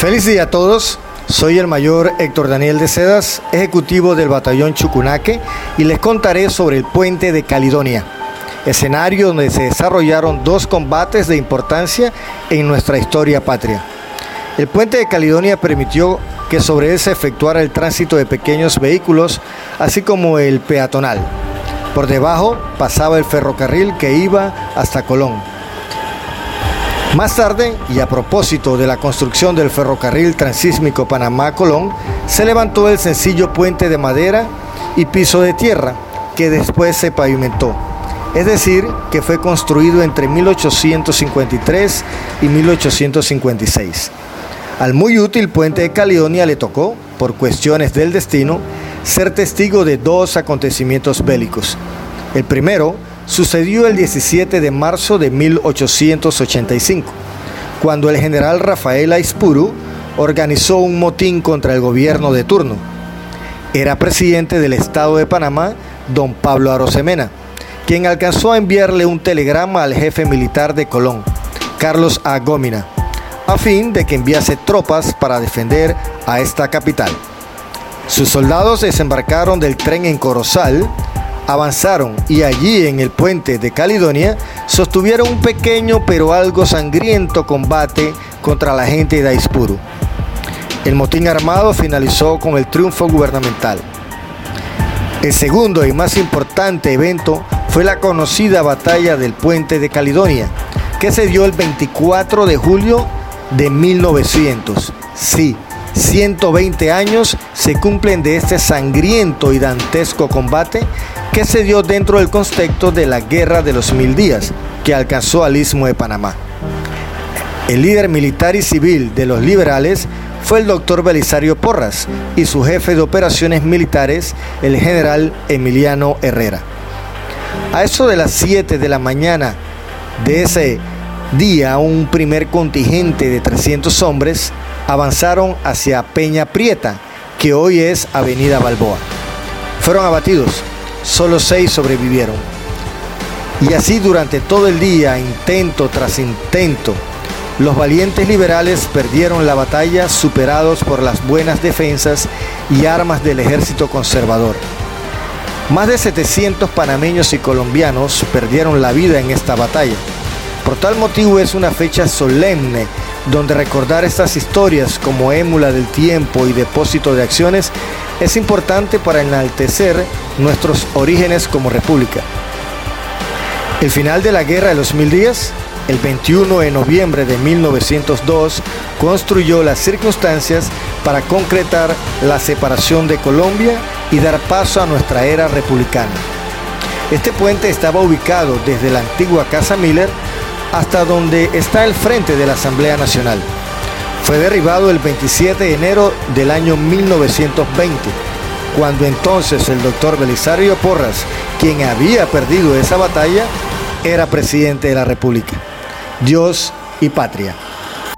Feliz día a todos. Soy el mayor Héctor Daniel de Sedas, ejecutivo del batallón Chucunaque, y les contaré sobre el puente de Caledonia, escenario donde se desarrollaron dos combates de importancia en nuestra historia patria. El puente de Caledonia permitió que sobre él se efectuara el tránsito de pequeños vehículos, así como el peatonal. Por debajo pasaba el ferrocarril que iba hasta Colón. Más tarde, y a propósito de la construcción del ferrocarril transísmico Panamá-Colón, se levantó el sencillo puente de madera y piso de tierra que después se pavimentó. Es decir, que fue construido entre 1853 y 1856. Al muy útil puente de Caledonia le tocó, por cuestiones del destino, ser testigo de dos acontecimientos bélicos. El primero sucedió el 17 de marzo de 1885, cuando el general Rafael Aispuru organizó un motín contra el gobierno de turno. Era presidente del Estado de Panamá, don Pablo Arosemena, quien alcanzó a enviarle un telegrama al jefe militar de Colón, Carlos A. Gómina, a fin de que enviase tropas para defender a esta capital. Sus soldados desembarcaron del tren en Corozal, avanzaron y allí en el puente de Caledonia sostuvieron un pequeño pero algo sangriento combate contra la gente de Aispuru. El motín armado finalizó con el triunfo gubernamental. El segundo y más importante evento fue la conocida batalla del puente de Caledonia, que se dio el 24 de julio de 1900. Sí, 120 años se cumplen de este sangriento y dantesco combate que se dio dentro del contexto de la Guerra de los Mil Días, que alcanzó al Istmo de Panamá. El líder militar y civil de los liberales fue el doctor Belisario Porras y su jefe de operaciones militares, el general Emiliano Herrera. A eso de las 7 de la mañana de ese día, un primer contingente de 300 hombres avanzaron hacia Peña Prieta, que hoy es Avenida Balboa. Fueron abatidos solo seis sobrevivieron. Y así durante todo el día, intento tras intento, los valientes liberales perdieron la batalla superados por las buenas defensas y armas del ejército conservador. Más de 700 panameños y colombianos perdieron la vida en esta batalla. Por tal motivo es una fecha solemne donde recordar estas historias como émula del tiempo y depósito de acciones es importante para enaltecer nuestros orígenes como república. El final de la guerra de los mil días, el 21 de noviembre de 1902, construyó las circunstancias para concretar la separación de Colombia y dar paso a nuestra era republicana. Este puente estaba ubicado desde la antigua Casa Miller hasta donde está el frente de la Asamblea Nacional. Fue derribado el 27 de enero del año 1920, cuando entonces el doctor Belisario Porras, quien había perdido esa batalla, era presidente de la República. Dios y patria.